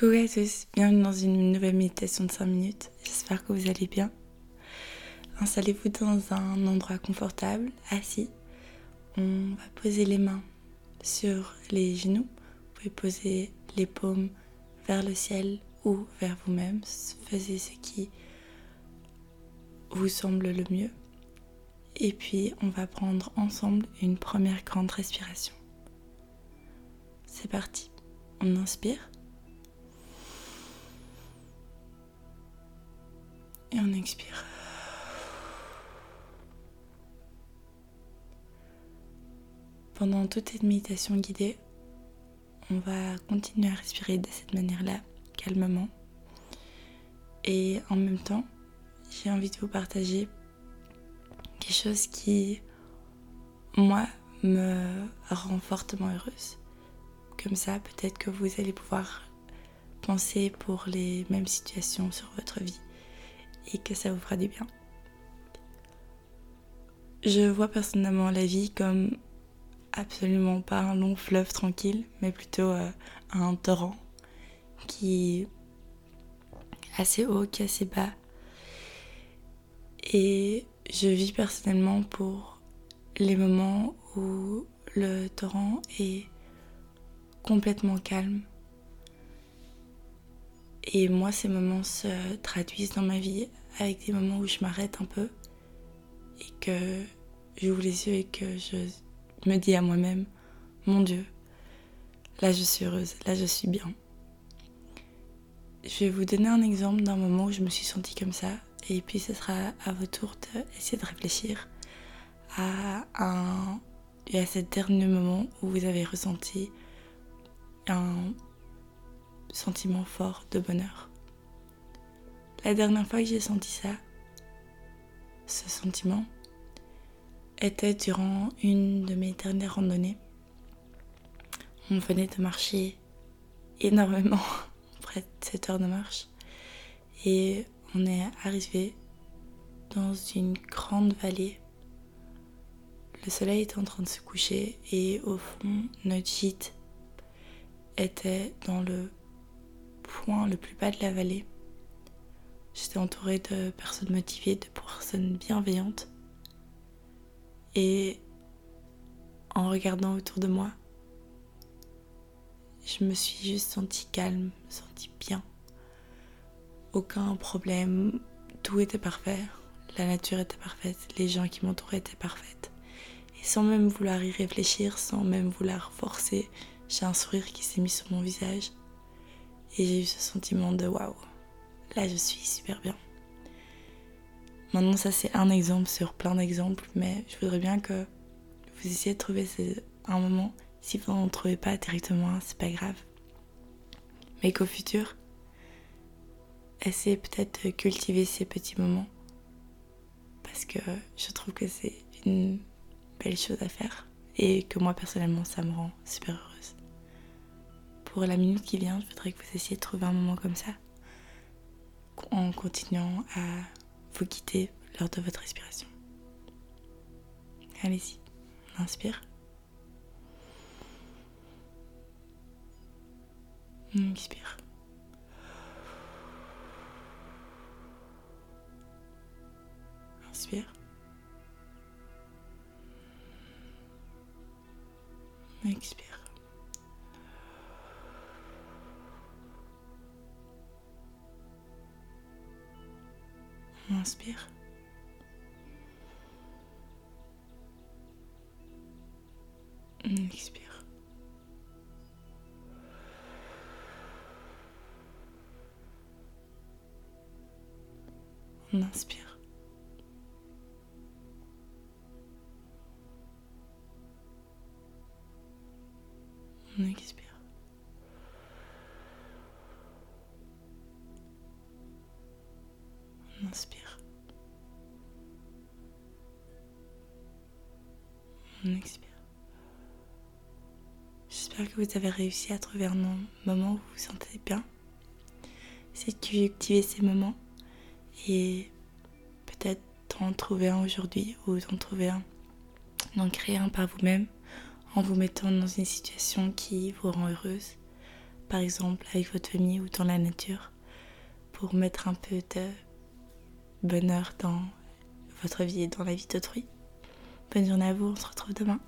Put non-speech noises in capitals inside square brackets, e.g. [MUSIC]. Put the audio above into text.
Coucou à tous, bienvenue dans une nouvelle méditation de 5 minutes. J'espère que vous allez bien. Installez-vous dans un endroit confortable, assis. On va poser les mains sur les genoux. Vous pouvez poser les paumes vers le ciel ou vers vous-même. Faites ce qui vous semble le mieux. Et puis on va prendre ensemble une première grande respiration. C'est parti. On inspire. Et on expire. Pendant toute cette méditation guidée, on va continuer à respirer de cette manière-là, calmement. Et en même temps, j'ai envie de vous partager quelque chose qui, moi, me rend fortement heureuse. Comme ça, peut-être que vous allez pouvoir penser pour les mêmes situations sur votre vie et que ça vous fera du bien. Je vois personnellement la vie comme absolument pas un long fleuve tranquille, mais plutôt euh, un torrent qui est assez haut, qui est assez bas. Et je vis personnellement pour les moments où le torrent est complètement calme. Et moi, ces moments se traduisent dans ma vie avec des moments où je m'arrête un peu et que j'ouvre les yeux et que je me dis à moi-même, mon Dieu, là je suis heureuse, là je suis bien. Je vais vous donner un exemple d'un moment où je me suis sentie comme ça et puis ce sera à votre tour d'essayer de réfléchir à un et à ce dernier moment où vous avez ressenti un sentiment fort de bonheur. La dernière fois que j'ai senti ça, ce sentiment, était durant une de mes dernières randonnées. On venait de marcher énormément, [LAUGHS] près de 7 heures de marche, et on est arrivé dans une grande vallée. Le soleil était en train de se coucher et au fond, notre gîte était dans le point le plus bas de la vallée. J'étais entourée de personnes motivées, de personnes bienveillantes. Et en regardant autour de moi, je me suis juste sentie calme, sentie bien. Aucun problème, tout était parfait. La nature était parfaite, les gens qui m'entouraient étaient parfaits. Et sans même vouloir y réfléchir, sans même vouloir forcer, j'ai un sourire qui s'est mis sur mon visage. Et j'ai eu ce sentiment de waouh, là je suis super bien. Maintenant, ça c'est un exemple sur plein d'exemples, mais je voudrais bien que vous essayiez de trouver un moment. Si vous n'en trouvez pas directement, c'est pas grave. Mais qu'au futur, essayez peut-être de cultiver ces petits moments. Parce que je trouve que c'est une belle chose à faire. Et que moi personnellement, ça me rend super heureuse. Pour la minute qui vient, je voudrais que vous essayiez de trouver un moment comme ça en continuant à vous quitter lors de votre respiration. Allez-y, inspire. Expire. Inspire. Expire. Inspire. expire. On inspire. On expire. Inspire. On expire. J'espère que vous avez réussi à trouver un moment où vous vous sentez bien. Essayez de cultiver ces moments et peut-être en trouver un aujourd'hui ou en trouver un, d'en créer un par vous-même en vous mettant dans une situation qui vous rend heureuse par exemple avec votre famille ou dans la nature, pour mettre un peu de bonheur dans votre vie et dans la vie d'autrui. Bonne journée à vous, on se retrouve demain.